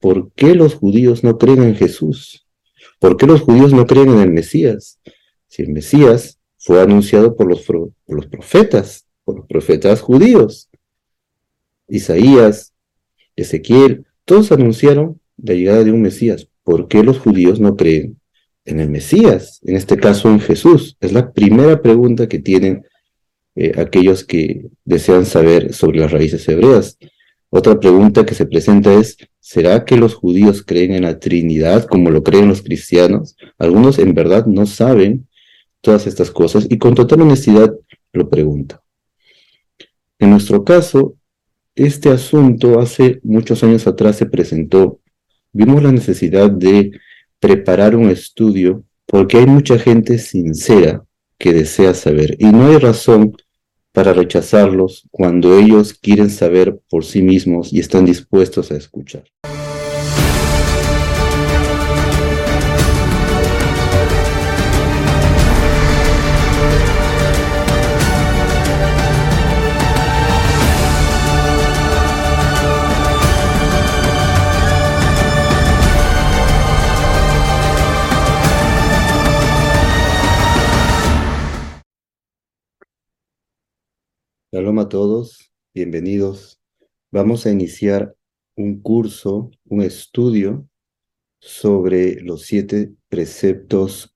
¿por qué los judíos no creen en Jesús? ¿Por qué los judíos no creen en el Mesías? Si el Mesías fue anunciado por los, por los profetas, por los profetas judíos. Isaías, Ezequiel, todos anunciaron la llegada de un Mesías. ¿Por qué los judíos no creen en el Mesías? En este caso en Jesús. Es la primera pregunta que tienen eh, aquellos que desean saber sobre las raíces hebreas. Otra pregunta que se presenta es, ¿será que los judíos creen en la Trinidad como lo creen los cristianos? Algunos en verdad no saben todas estas cosas y con total honestidad lo preguntan. En nuestro caso, este asunto hace muchos años atrás se presentó. Vimos la necesidad de preparar un estudio porque hay mucha gente sincera que desea saber y no hay razón para rechazarlos cuando ellos quieren saber por sí mismos y están dispuestos a escuchar. Shalom a todos, bienvenidos. Vamos a iniciar un curso, un estudio sobre los siete preceptos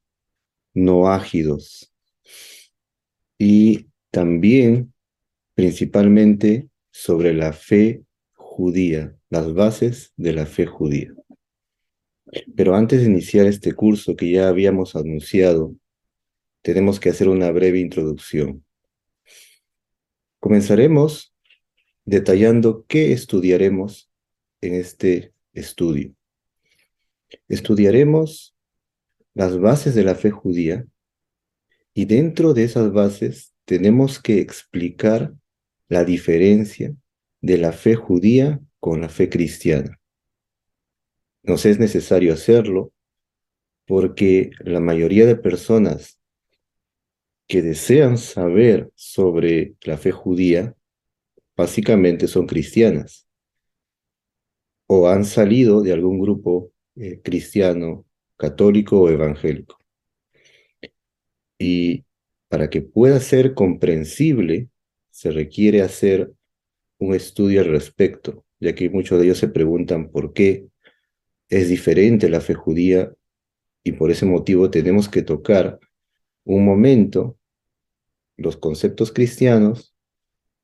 no ágidos y también principalmente sobre la fe judía, las bases de la fe judía. Pero antes de iniciar este curso que ya habíamos anunciado, tenemos que hacer una breve introducción. Comenzaremos detallando qué estudiaremos en este estudio. Estudiaremos las bases de la fe judía y dentro de esas bases tenemos que explicar la diferencia de la fe judía con la fe cristiana. Nos es necesario hacerlo porque la mayoría de personas que desean saber sobre la fe judía básicamente son cristianas o han salido de algún grupo eh, cristiano, católico o evangélico. Y para que pueda ser comprensible, se requiere hacer un estudio al respecto, ya que muchos de ellos se preguntan por qué es diferente la fe judía y por ese motivo tenemos que tocar un momento los conceptos cristianos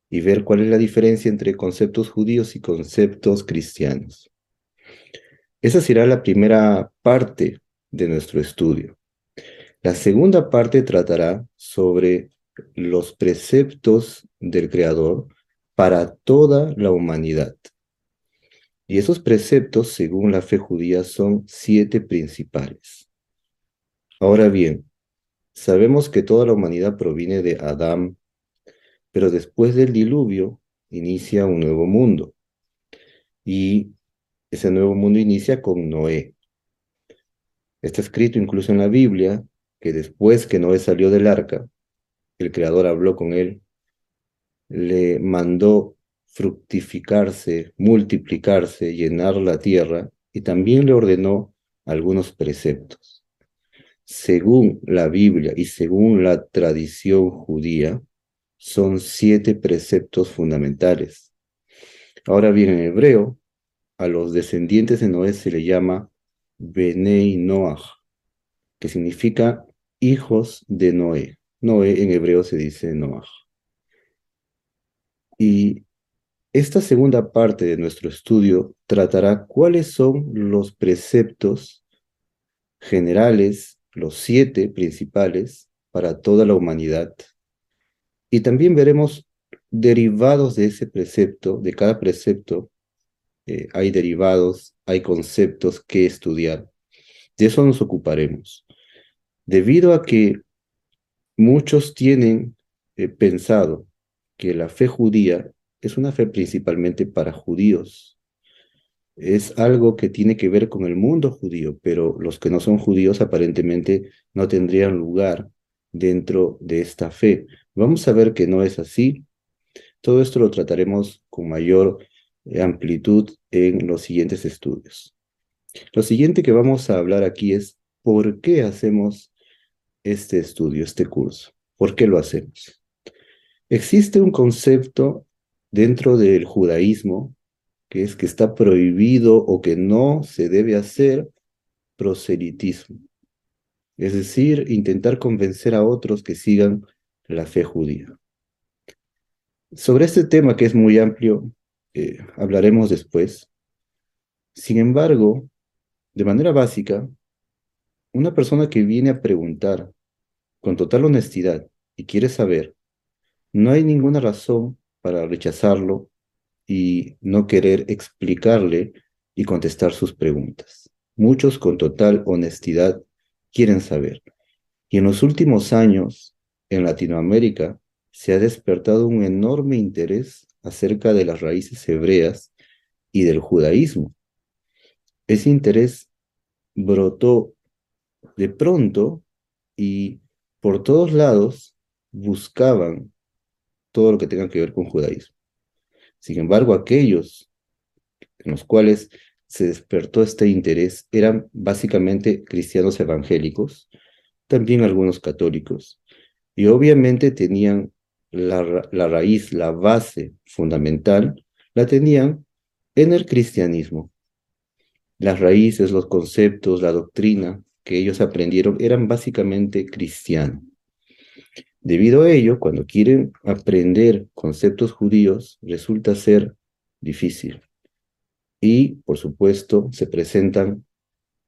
y ver cuál es la diferencia entre conceptos judíos y conceptos cristianos. Esa será la primera parte de nuestro estudio. La segunda parte tratará sobre los preceptos del Creador para toda la humanidad. Y esos preceptos, según la fe judía, son siete principales. Ahora bien, Sabemos que toda la humanidad proviene de Adán, pero después del diluvio inicia un nuevo mundo. Y ese nuevo mundo inicia con Noé. Está escrito incluso en la Biblia que después que Noé salió del arca, el Creador habló con él, le mandó fructificarse, multiplicarse, llenar la tierra y también le ordenó algunos preceptos según la Biblia y según la tradición judía, son siete preceptos fundamentales. Ahora bien, en hebreo, a los descendientes de Noé se le llama Benei Noach, que significa hijos de Noé. Noé en hebreo se dice Noach. Y esta segunda parte de nuestro estudio tratará cuáles son los preceptos generales los siete principales para toda la humanidad. Y también veremos derivados de ese precepto, de cada precepto, eh, hay derivados, hay conceptos que estudiar. De eso nos ocuparemos. Debido a que muchos tienen eh, pensado que la fe judía es una fe principalmente para judíos, es algo que tiene que ver con el mundo judío, pero los que no son judíos aparentemente no tendrían lugar dentro de esta fe. Vamos a ver que no es así. Todo esto lo trataremos con mayor amplitud en los siguientes estudios. Lo siguiente que vamos a hablar aquí es por qué hacemos este estudio, este curso. ¿Por qué lo hacemos? Existe un concepto dentro del judaísmo que es que está prohibido o que no se debe hacer proselitismo. Es decir, intentar convencer a otros que sigan la fe judía. Sobre este tema que es muy amplio, eh, hablaremos después. Sin embargo, de manera básica, una persona que viene a preguntar con total honestidad y quiere saber, no hay ninguna razón para rechazarlo y no querer explicarle y contestar sus preguntas. Muchos con total honestidad quieren saber. Y en los últimos años, en Latinoamérica, se ha despertado un enorme interés acerca de las raíces hebreas y del judaísmo. Ese interés brotó de pronto y por todos lados buscaban todo lo que tenga que ver con judaísmo. Sin embargo, aquellos en los cuales se despertó este interés eran básicamente cristianos evangélicos, también algunos católicos, y obviamente tenían la, raíz, la base fundamental, la tenían en el cristianismo. Las raíces, los conceptos, la doctrina que ellos aprendieron eran básicamente cristianos. Debido a ello, cuando quieren aprender conceptos judíos, resulta ser difícil. Y, por supuesto, se presentan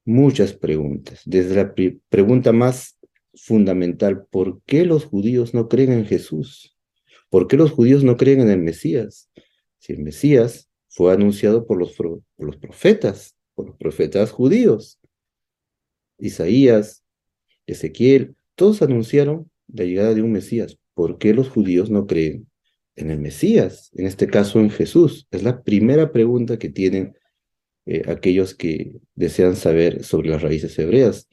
muchas preguntas. Desde la pregunta más fundamental, ¿por qué los judíos no creen en Jesús? ¿Por qué los judíos no creen en el Mesías? Si el Mesías fue anunciado por los, por los profetas, por los profetas judíos. Isaías, Ezequiel, todos anunciaron la llegada de un Mesías. ¿Por qué los judíos no creen en el Mesías? En este caso en Jesús. Es la primera pregunta que tienen eh, aquellos que desean saber sobre las raíces hebreas.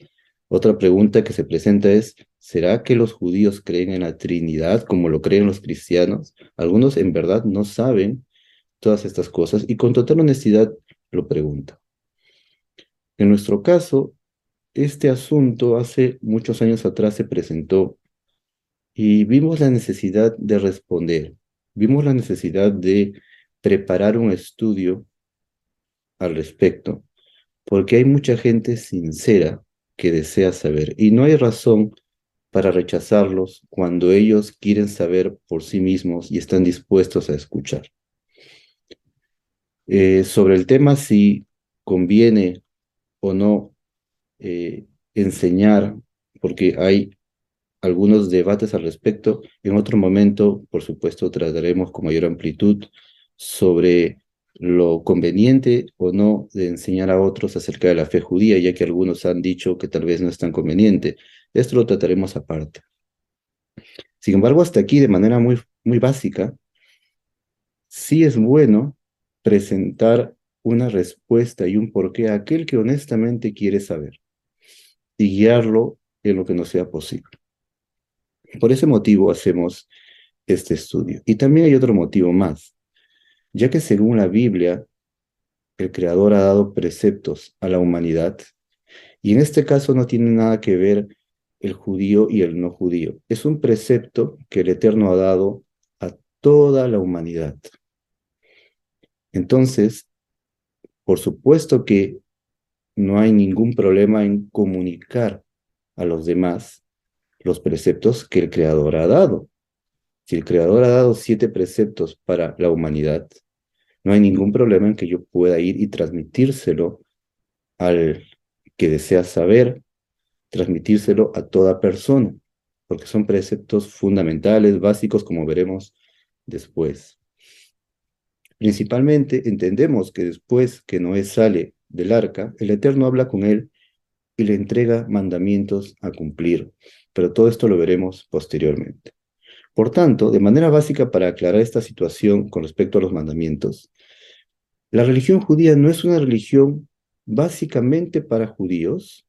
Otra pregunta que se presenta es, ¿será que los judíos creen en la Trinidad como lo creen los cristianos? Algunos en verdad no saben todas estas cosas y con total honestidad lo preguntan. En nuestro caso, este asunto hace muchos años atrás se presentó y vimos la necesidad de responder, vimos la necesidad de preparar un estudio al respecto, porque hay mucha gente sincera que desea saber y no hay razón para rechazarlos cuando ellos quieren saber por sí mismos y están dispuestos a escuchar. Eh, sobre el tema si conviene o no eh, enseñar, porque hay algunos debates al respecto. En otro momento, por supuesto, trataremos con mayor amplitud sobre lo conveniente o no de enseñar a otros acerca de la fe judía, ya que algunos han dicho que tal vez no es tan conveniente. Esto lo trataremos aparte. Sin embargo, hasta aquí, de manera muy, muy básica, sí es bueno presentar una respuesta y un porqué a aquel que honestamente quiere saber y guiarlo en lo que no sea posible. Por ese motivo hacemos este estudio. Y también hay otro motivo más, ya que según la Biblia, el Creador ha dado preceptos a la humanidad, y en este caso no tiene nada que ver el judío y el no judío. Es un precepto que el Eterno ha dado a toda la humanidad. Entonces, por supuesto que no hay ningún problema en comunicar a los demás los preceptos que el Creador ha dado. Si el Creador ha dado siete preceptos para la humanidad, no hay ningún problema en que yo pueda ir y transmitírselo al que desea saber, transmitírselo a toda persona, porque son preceptos fundamentales, básicos, como veremos después. Principalmente entendemos que después que Noé sale del arca, el Eterno habla con él y le entrega mandamientos a cumplir pero todo esto lo veremos posteriormente. Por tanto, de manera básica para aclarar esta situación con respecto a los mandamientos, la religión judía no es una religión básicamente para judíos,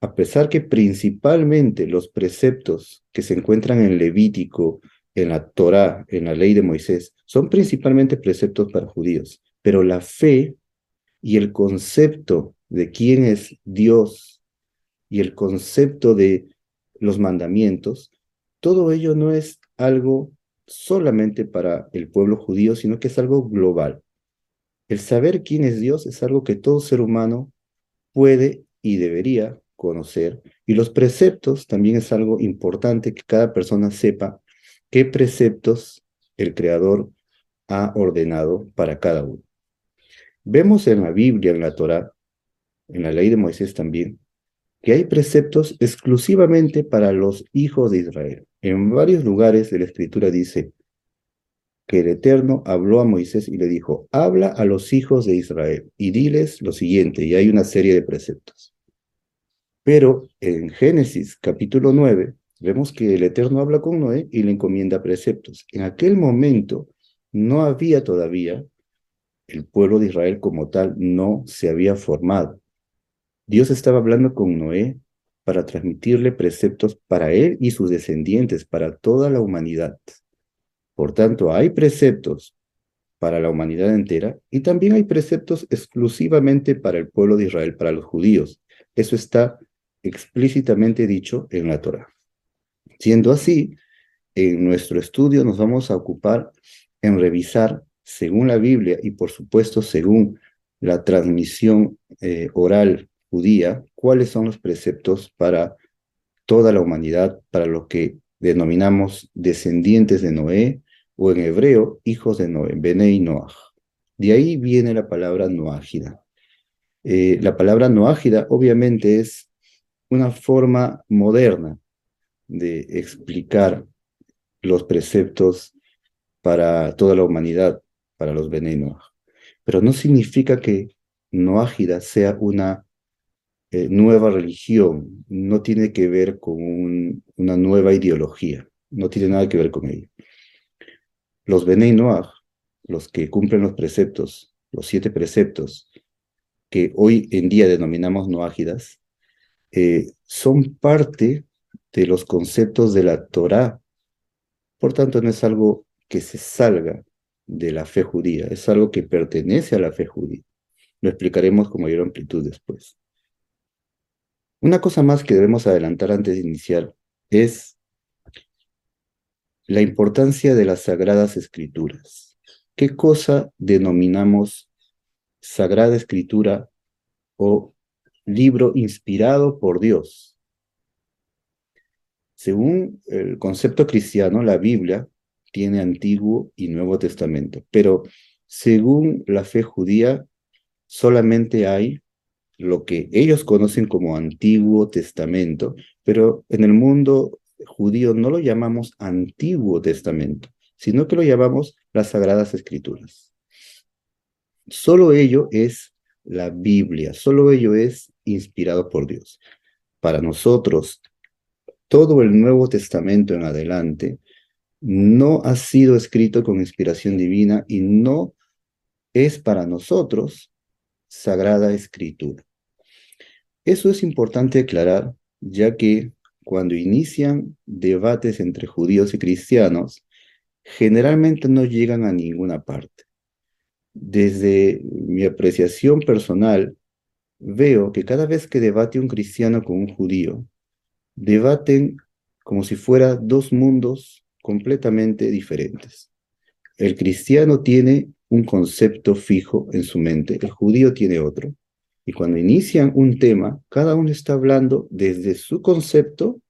a pesar que principalmente los preceptos que se encuentran en Levítico, en la Torá, en la ley de Moisés, son principalmente preceptos para judíos, pero la fe y el concepto de quién es Dios y el concepto de los mandamientos, todo ello no es algo solamente para el pueblo judío, sino que es algo global. El saber quién es Dios es algo que todo ser humano puede y debería conocer. Y los preceptos también es algo importante que cada persona sepa qué preceptos el Creador ha ordenado para cada uno. Vemos en la Biblia, en la Torá, en la ley de Moisés también, que hay preceptos exclusivamente para los hijos de Israel. En varios lugares de la Escritura dice que el Eterno habló a Moisés y le dijo, habla a los hijos de Israel y diles lo siguiente, y hay una serie de preceptos. Pero en Génesis capítulo 9 vemos que el Eterno habla con Noé y le encomienda preceptos. En aquel momento no había todavía el pueblo de Israel como tal, no se había formado. Dios estaba hablando con Noé para transmitirle preceptos para él y sus descendientes, para toda la humanidad. Por tanto, hay preceptos para la humanidad entera y también hay preceptos exclusivamente para el pueblo de Israel, para los judíos. Eso está explícitamente dicho en la Torah. Siendo así, en nuestro estudio nos vamos a ocupar en revisar, según la Biblia y por supuesto según la transmisión eh, oral judía, cuáles son los preceptos para toda la humanidad, para lo que denominamos descendientes de Noé, o en hebreo, hijos de Noé, Bene y. De ahí viene la palabra Noágida. Eh, la palabra Noágida obviamente es una forma moderna de explicar los preceptos para toda la humanidad, para los Noach. Pero no significa que Noágida sea una eh, nueva religión, no tiene que ver con una nueva ideología, no tiene nada que ver con ello. Los Benei Noach, los que cumplen los preceptos, los siete preceptos, que hoy en día denominamos noágidas, eh, son parte de los conceptos de la Torá. Por tanto, no es algo que se salga de la fe judía, es algo que pertenece a la fe judía. Lo explicaremos con mayor amplitud después. Una cosa más que debemos adelantar antes de iniciar es la importancia de las sagradas escrituras. ¿Qué cosa denominamos sagrada escritura o libro inspirado por Dios? Según el concepto cristiano, la Biblia tiene Antiguo y Nuevo Testamento, pero según la fe judía, solamente hay lo que ellos conocen como Antiguo Testamento, pero en el mundo judío no lo llamamos Antiguo Testamento, sino que lo llamamos las Sagradas Escrituras. Solo ello es la Biblia, solo ello es inspirado por Dios. Para nosotros, todo el Nuevo Testamento en adelante no ha sido escrito con inspiración divina y no es para nosotros sagrada escritura. Eso es importante aclarar, ya que cuando inician debates entre judíos y cristianos, generalmente no llegan a ninguna parte. Desde mi apreciación personal, veo que cada vez que debate un cristiano con un judío, debaten como si fuera dos mundos completamente diferentes. El cristiano tiene un concepto fijo en su mente, el judío tiene otro. Y cuando inician un tema, cada uno está hablando desde su concepto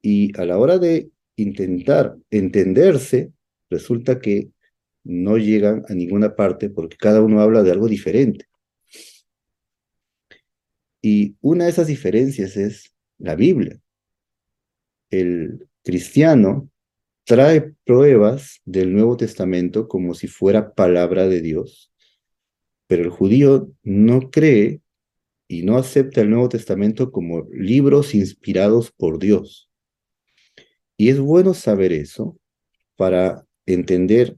y a la hora de intentar entenderse, resulta que no llegan a ninguna parte porque cada uno habla de algo diferente. Y una de esas diferencias es la Biblia. El cristiano trae pruebas del Nuevo Testamento como si fuera palabra de Dios pero el judío no cree y no acepta el Nuevo Testamento como libros inspirados por Dios. Y es bueno saber eso para entender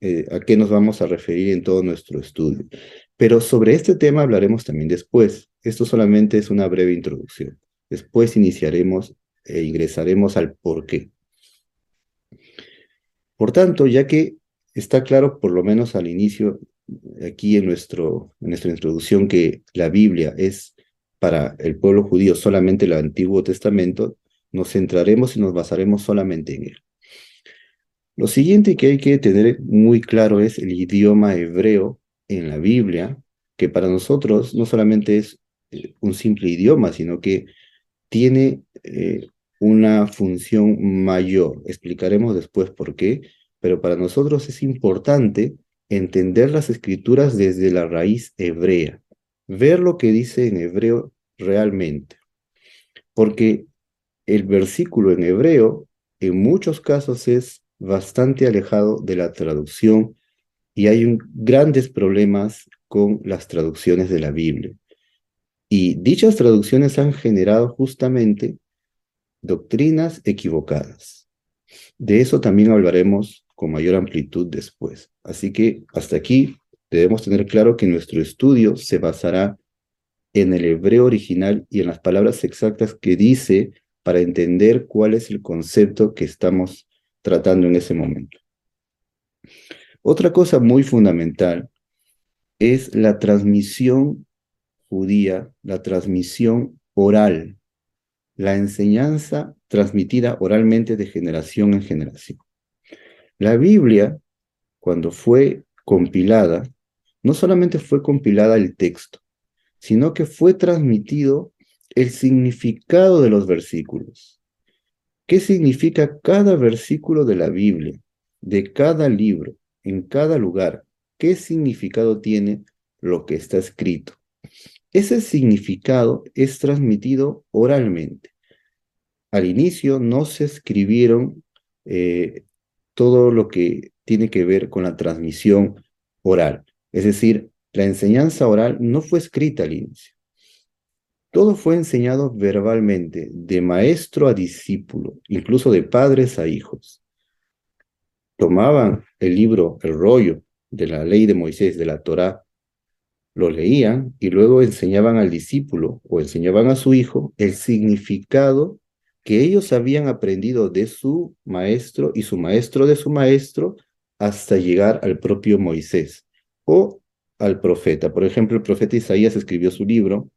eh, a qué nos vamos a referir en todo nuestro estudio. Pero sobre este tema hablaremos también después. Esto solamente es una breve introducción. Después iniciaremos e ingresaremos al por qué. Por tanto, ya que está claro, por lo menos al inicio, aquí en, nuestro, en nuestra introducción, que la Biblia es para el pueblo judío solamente el Antiguo Testamento, nos centraremos y nos basaremos solamente en él. Lo siguiente que hay que tener muy claro es el idioma hebreo en la Biblia, que para nosotros no solamente es eh, un simple idioma, sino que tiene eh, una función mayor. Explicaremos después por qué, pero para nosotros es importante entender las escrituras desde la raíz hebrea, ver lo que dice en hebreo realmente. Porque el versículo en hebreo en muchos casos es bastante alejado de la traducción y hay grandes problemas con las traducciones de la Biblia. Y dichas traducciones han generado justamente doctrinas equivocadas. De eso también hablaremos con mayor amplitud después. Así que hasta aquí debemos tener claro que nuestro estudio se basará en el hebreo original y en las palabras exactas que dice para entender cuál es el concepto que estamos tratando en ese momento. Otra cosa muy fundamental es la transmisión judía, la transmisión oral, la enseñanza transmitida oralmente de generación en generación. La Biblia, cuando fue compilada, no solamente fue compilada el texto, sino que fue transmitido el significado de los versículos. ¿Qué significa cada versículo de la Biblia, de cada libro, en cada lugar? ¿Qué significado tiene lo que está escrito? Ese significado es transmitido oralmente. Al inicio no se escribieron eh, todo lo que tiene que ver con la transmisión oral. Es decir, la enseñanza oral no fue escrita al inicio. Todo fue enseñado verbalmente, de maestro a discípulo, incluso de padres a hijos. Tomaban el libro, el rollo de la ley de Moisés, de la Torá, lo leían y luego enseñaban al discípulo o enseñaban a su hijo el significado que ellos habían aprendido de su maestro y su maestro de su maestro hasta llegar al propio Moisés o al profeta. Por ejemplo, el profeta Isaías escribió su libro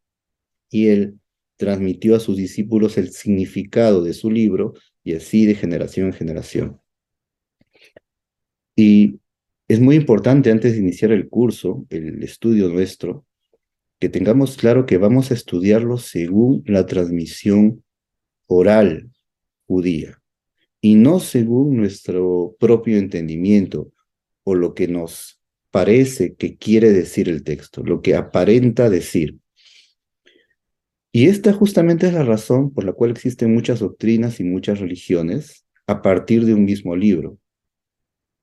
y él transmitió a sus discípulos el significado de su libro y así de generación en generación. Y es muy importante antes de iniciar el curso, el estudio nuestro, que tengamos claro que vamos a estudiarlo según la transmisión oral judía y no según nuestro propio entendimiento o lo que nos parece que quiere decir el texto, lo que aparenta decir. Y esta justamente es la razón por la cual existen muchas doctrinas y muchas religiones a partir de un mismo libro.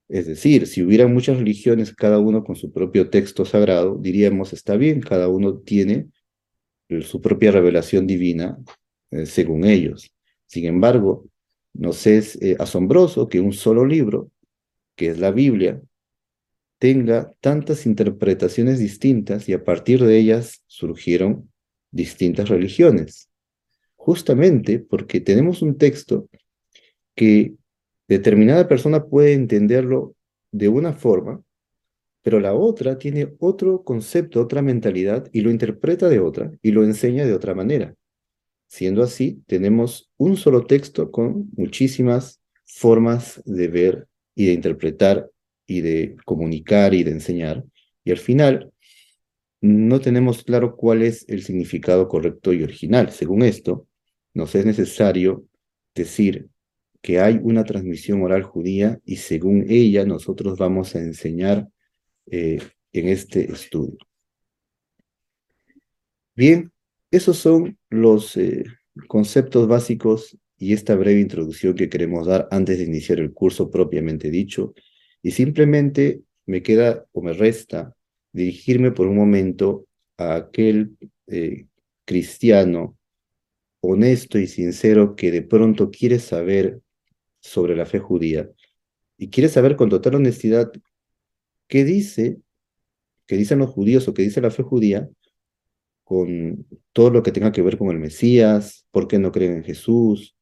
Es decir, si hubiera muchas religiones, cada uno con su propio texto sagrado, diríamos, está bien, cada uno tiene su propia revelación divina eh, según ellos. Sin embargo, nos es eh, asombroso que un solo libro, que es la Biblia, tenga tantas interpretaciones distintas y a partir de ellas surgieron distintas religiones. Justamente porque tenemos un texto que determinada persona puede entenderlo de una forma, pero la otra tiene otro concepto, otra mentalidad y lo interpreta de otra y lo enseña de otra manera. Siendo así, tenemos un solo texto con muchísimas formas de ver y de interpretar y de comunicar y de enseñar. Y al final, no tenemos claro cuál es el significado correcto y original. Según esto, nos es necesario decir que hay una transmisión oral judía y según ella nosotros vamos a enseñar eh, en este estudio. Bien, esos son los eh, conceptos básicos y esta breve introducción que queremos dar antes de iniciar el curso propiamente dicho. Y simplemente me queda o me resta dirigirme por un momento a aquel eh, cristiano honesto y sincero que de pronto quiere saber sobre la fe judía y quiere saber con total honestidad qué dice, qué dicen los judíos o qué dice la fe judía con todo lo que tenga que ver con el Mesías, por qué no creen en Jesús.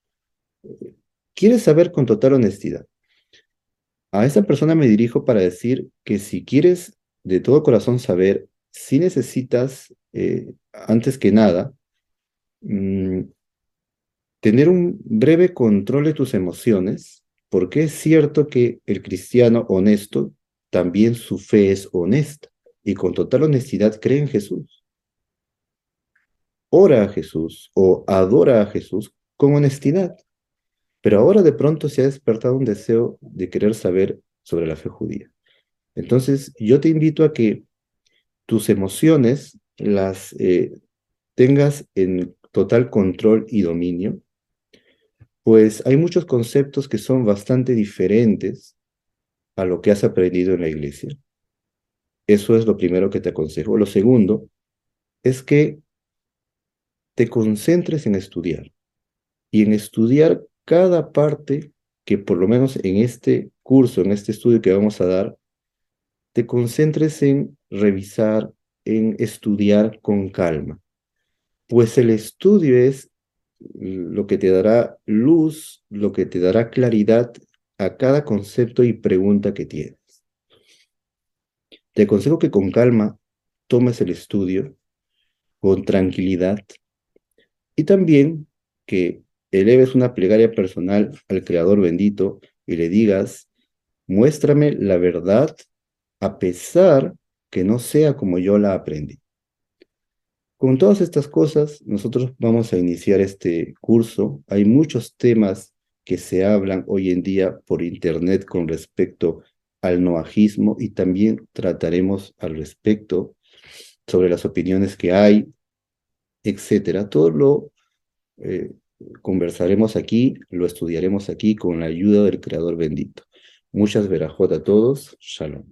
Quiere saber con total honestidad. A esa persona me dirijo para decir que si quieres de todo corazón saber, si necesitas, eh, antes que nada, mm, tener un breve control de tus emociones, porque es cierto que el cristiano honesto, también su fe es honesta y con total honestidad cree en Jesús. Ora a Jesús o adora a Jesús con honestidad. Pero ahora de pronto se ha despertado un deseo de querer saber sobre la fe judía. Entonces, yo te invito a que tus emociones las eh, tengas en total control y dominio, pues hay muchos conceptos que son bastante diferentes a lo que has aprendido en la iglesia. Eso es lo primero que te aconsejo. Lo segundo es que te concentres en estudiar y en estudiar cada parte que por lo menos en este curso, en este estudio que vamos a dar, te concentres en revisar, en estudiar con calma. Pues el estudio es lo que te dará luz, lo que te dará claridad a cada concepto y pregunta que tienes. Te aconsejo que con calma tomes el estudio, con tranquilidad, y también que eleves una plegaria personal al Creador bendito y le digas, muéstrame la verdad a pesar que no sea como yo la aprendí. Con todas estas cosas, nosotros vamos a iniciar este curso. Hay muchos temas que se hablan hoy en día por internet con respecto al noajismo y también trataremos al respecto sobre las opiniones que hay, etcétera. Todo lo eh, conversaremos aquí, lo estudiaremos aquí con la ayuda del Creador bendito. Muchas verajot a todos. Shalom.